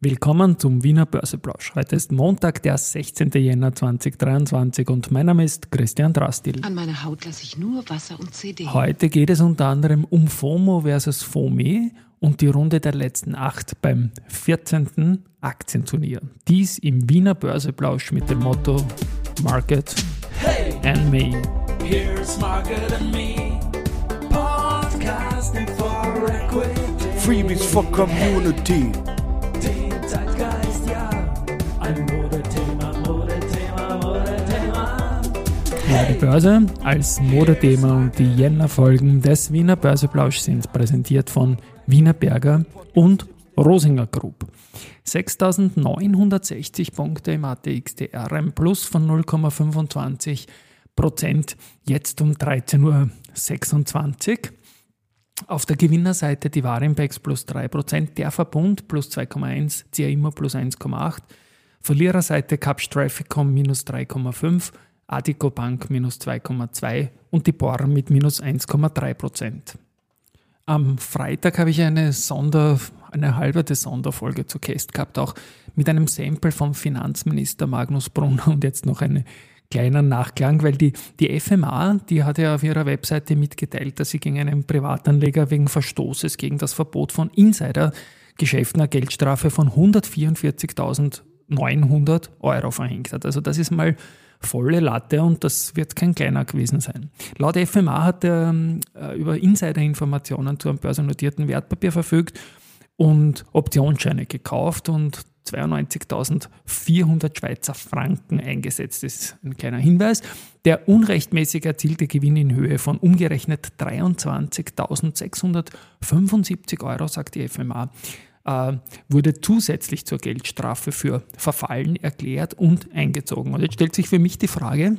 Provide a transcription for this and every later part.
Willkommen zum Wiener Börseplausch. Heute ist Montag, der 16. Jänner 2023 und mein Name ist Christian Drastil. An meiner Haut lasse ich nur Wasser und CD. Heute geht es unter anderem um FOMO versus FOME und die Runde der letzten acht beim 14. Aktienturnier. Dies im Wiener Börseplausch mit dem Motto Market hey, and Me. Here's Market and Me. Podcasting for Equity. Freebies for Community. Ja, die Börse als Modethema und die Jänner-Folgen des Wiener Börseplausch sind präsentiert von Wiener Berger und Rosinger Group. 6.960 Punkte im ATXDR, ein Plus von 0,25 Prozent, jetzt um 13.26 Uhr. Auf der Gewinnerseite die Warimpex plus 3%, der Verbund plus 2,1, CIMA plus 1,8, Verliererseite Capsch Trafficom minus 3,5, Adico Bank minus 2,2 und die Bor mit minus 1,3% Am Freitag habe ich eine Sonder, eine halberte Sonderfolge zu Cast gehabt, auch mit einem Sample vom Finanzminister Magnus Brunner und jetzt noch eine kleiner Nachklang, weil die, die FMA, die hat ja auf ihrer Webseite mitgeteilt, dass sie gegen einen Privatanleger wegen Verstoßes gegen das Verbot von Insidergeschäften eine Geldstrafe von 144.900 Euro verhängt hat. Also das ist mal volle Latte und das wird kein kleiner gewesen sein. Laut FMA hat er ähm, äh, über Insider-Informationen zu einem börsennotierten Wertpapier verfügt und Optionsscheine gekauft und 92.400 Schweizer Franken eingesetzt. Das ist ein kleiner Hinweis. Der unrechtmäßig erzielte Gewinn in Höhe von umgerechnet 23.675 Euro, sagt die FMA, wurde zusätzlich zur Geldstrafe für Verfallen erklärt und eingezogen. Und jetzt stellt sich für mich die Frage,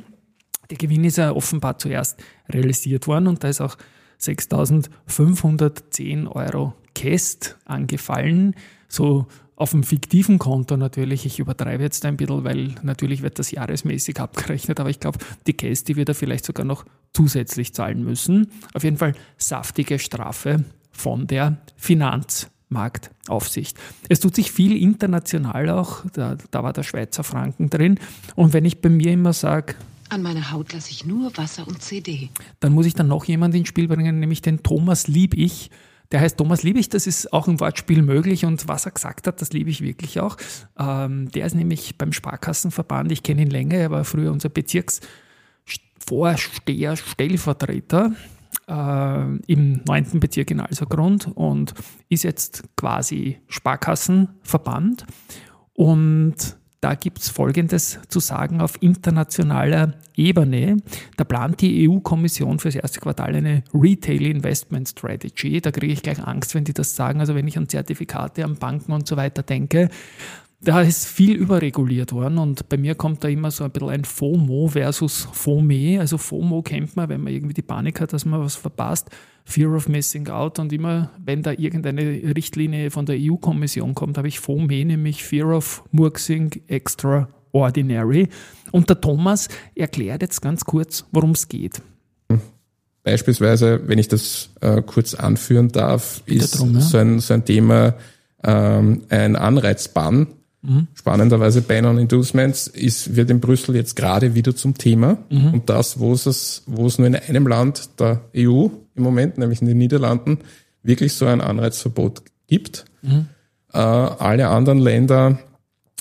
der Gewinn ist ja offenbar zuerst realisiert worden und da ist auch 6.510 Euro Käst angefallen. So auf dem fiktiven Konto natürlich, ich übertreibe jetzt ein bisschen, weil natürlich wird das jahresmäßig abgerechnet, aber ich glaube, die Käst, die wird er vielleicht sogar noch zusätzlich zahlen müssen. Auf jeden Fall saftige Strafe von der Finanz. Marktaufsicht. Es tut sich viel international auch, da, da war der Schweizer Franken drin. Und wenn ich bei mir immer sage, an meiner Haut lasse ich nur Wasser und CD. Dann muss ich dann noch jemanden ins Spiel bringen, nämlich den Thomas Liebig. Der heißt Thomas Liebig, das ist auch im Wortspiel möglich und was er gesagt hat, das liebe ich wirklich auch. Ähm, der ist nämlich beim Sparkassenverband, ich kenne ihn länger, er war früher unser Bezirksvorsteher, Stellvertreter äh, im 9. Bezirk in Alsergrund und ist jetzt quasi Sparkassenverband. Und da gibt es Folgendes zu sagen auf internationaler Ebene. Da plant die EU-Kommission für das erste Quartal eine Retail Investment Strategy. Da kriege ich gleich Angst, wenn die das sagen. Also wenn ich an Zertifikate, an Banken und so weiter denke, da ist viel überreguliert worden und bei mir kommt da immer so ein bisschen ein FOMO versus FOME. Also FOMO kennt man, wenn man irgendwie die Panik hat, dass man was verpasst. Fear of Missing Out und immer, wenn da irgendeine Richtlinie von der EU-Kommission kommt, habe ich FOME, nämlich Fear of Murksing Extraordinary. Und der Thomas erklärt jetzt ganz kurz, worum es geht. Beispielsweise, wenn ich das äh, kurz anführen darf, ist drum, ja? so, ein, so ein Thema ähm, ein Anreizbann Mhm. Spannenderweise Ban on Inducements ist, wird in Brüssel jetzt gerade wieder zum Thema. Mhm. Und das, wo es, wo es nur in einem Land der EU im Moment, nämlich in den Niederlanden, wirklich so ein Anreizverbot gibt. Mhm. Äh, alle anderen Länder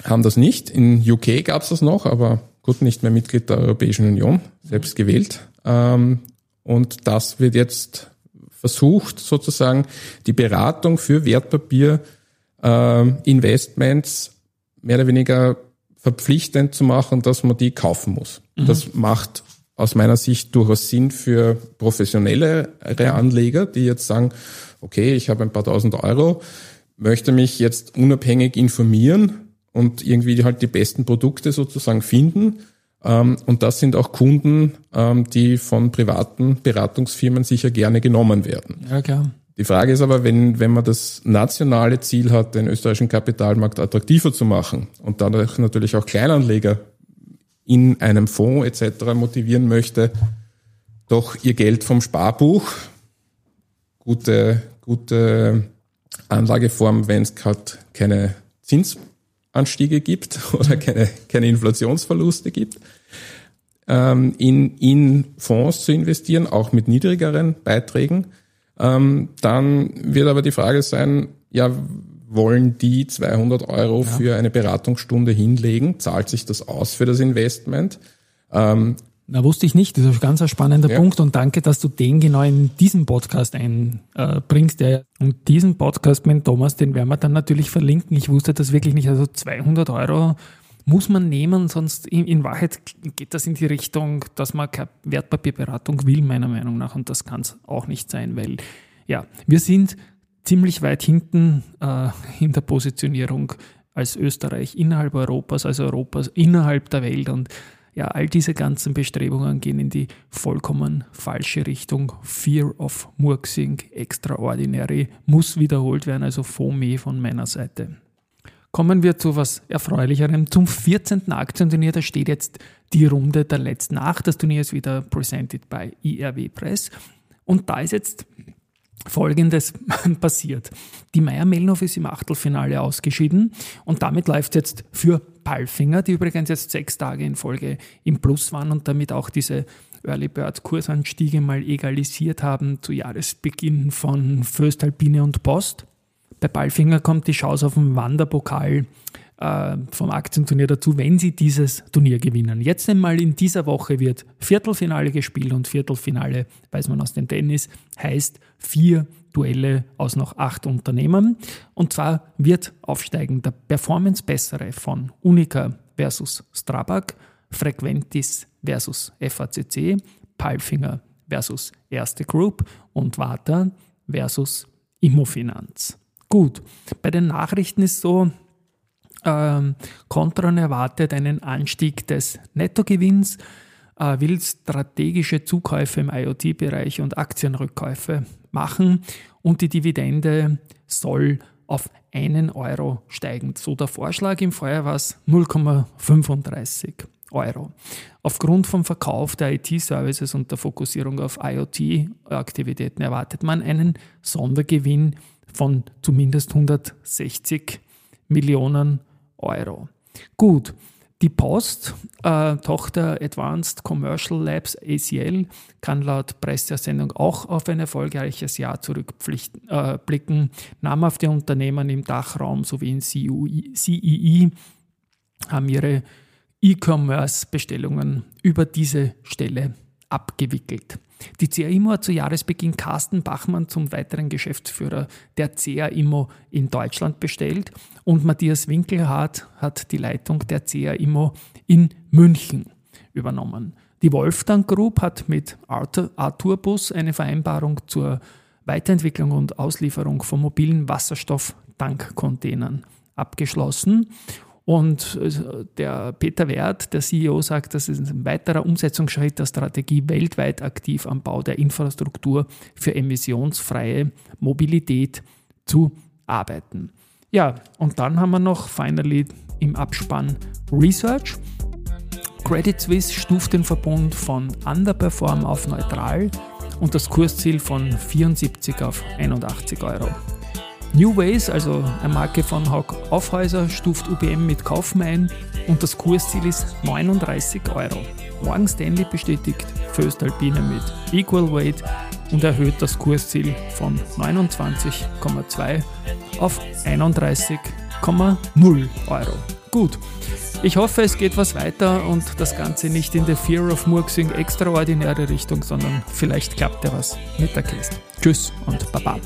haben das nicht. In UK gab es das noch, aber gut, nicht mehr Mitglied der Europäischen Union, selbst gewählt. Ähm, und das wird jetzt versucht, sozusagen die Beratung für Wertpapier äh, Investments mehr oder weniger verpflichtend zu machen, dass man die kaufen muss. Mhm. Das macht aus meiner Sicht durchaus Sinn für professionelle Anleger, die jetzt sagen, okay, ich habe ein paar tausend Euro, möchte mich jetzt unabhängig informieren und irgendwie halt die besten Produkte sozusagen finden. Ähm, und das sind auch Kunden, ähm, die von privaten Beratungsfirmen sicher gerne genommen werden. Ja, klar. Die Frage ist aber, wenn, wenn man das nationale Ziel hat, den österreichischen Kapitalmarkt attraktiver zu machen und dadurch natürlich auch Kleinanleger in einem Fonds etc. motivieren möchte, doch ihr Geld vom Sparbuch, gute, gute Anlageform, wenn es gerade keine Zinsanstiege gibt oder keine, keine Inflationsverluste gibt, ähm, in, in Fonds zu investieren, auch mit niedrigeren Beiträgen. Ähm, dann wird aber die Frage sein, ja, wollen die 200 Euro ja. für eine Beratungsstunde hinlegen? Zahlt sich das aus für das Investment? Ähm, na, wusste ich nicht. Das ist ein ganz spannender ja. Punkt und danke, dass du den genau in diesen Podcast einbringst. Äh, und diesen Podcast mit Thomas, den werden wir dann natürlich verlinken. Ich wusste das wirklich nicht. Also 200 Euro muss man nehmen, sonst in, in Wahrheit geht das in die Richtung, dass man keine Wertpapierberatung will, meiner Meinung nach. Und das kann es auch nicht sein, weil ja, wir sind ziemlich weit hinten äh, in der Positionierung als Österreich innerhalb Europas, also Europas innerhalb der Welt und ja, all diese ganzen Bestrebungen gehen in die vollkommen falsche Richtung. Fear of Murksing, Extraordinary, muss wiederholt werden, also FOME von meiner Seite. Kommen wir zu was Erfreulicherem. Zum 14. Aktienturnier, da steht jetzt die Runde der letzten acht. Das Turnier ist wieder presented by IRW Press. Und da ist jetzt Folgendes passiert. Die Meier Melnhof ist im Achtelfinale ausgeschieden und damit läuft jetzt für Palfinger, die übrigens jetzt sechs Tage in Folge im Plus waren und damit auch diese Early Bird Kursanstiege mal egalisiert haben zu Jahresbeginn von Föstalpine und Post. Bei Palfinger kommt die Chance auf den Wanderpokal äh, vom Aktienturnier dazu, wenn sie dieses Turnier gewinnen. Jetzt einmal in dieser Woche wird Viertelfinale gespielt und Viertelfinale, weiß man aus dem Tennis, heißt vier Duelle aus noch acht Unternehmen. Und zwar wird aufsteigen der Performance-Bessere von Unica versus Strabag, Frequentis versus FACC, Palfinger versus Erste Group und Vata versus Immofinanz. Gut, bei den Nachrichten ist so, ähm, Contron erwartet einen Anstieg des Nettogewinns, äh, will strategische Zukäufe im IoT-Bereich und Aktienrückkäufe machen und die Dividende soll auf einen Euro steigen. So der Vorschlag im Vorjahr war es 0,35 Euro. Aufgrund vom Verkauf der IT-Services und der Fokussierung auf IoT-Aktivitäten erwartet man einen Sondergewinn von zumindest 160 Millionen Euro. Gut, die Post, äh, Tochter Advanced Commercial Labs ACL, kann laut Pressesendung auch auf ein erfolgreiches Jahr zurückblicken. Äh, Namhafte Unternehmen im Dachraum sowie in CEE haben ihre E-Commerce-Bestellungen über diese Stelle abgewickelt. Die CA Immo hat zu Jahresbeginn Carsten Bachmann zum weiteren Geschäftsführer der CA Immo in Deutschland bestellt und Matthias Winkelhardt hat die Leitung der CA Immo in München übernommen. Die Wolfgang Group hat mit Arturbus eine Vereinbarung zur Weiterentwicklung und Auslieferung von mobilen Wasserstofftankcontainern abgeschlossen und äh, der Peter Wert, der CEO, sagt, das ist ein weiterer Umsetzungsschritt der Strategie, weltweit aktiv am Bau der Infrastruktur für emissionsfreie Mobilität zu arbeiten. Ja, und dann haben wir noch finally im Abspann Research. Credit Suisse stuft den Verbund von Underperform auf neutral und das Kursziel von 74 auf 81 Euro. New Ways, also eine Marke von Haug Aufhäuser, stuft UBM mit Kaufen ein und das Kursziel ist 39 Euro. Morgan Stanley bestätigt Föstalpine mit Equal Weight und erhöht das Kursziel von 29,2 auf 31,0 Euro. Gut, ich hoffe, es geht was weiter und das Ganze nicht in der Fear of Murksing extraordinäre Richtung, sondern vielleicht klappt ja was mit der Kiste. Tschüss und Baba.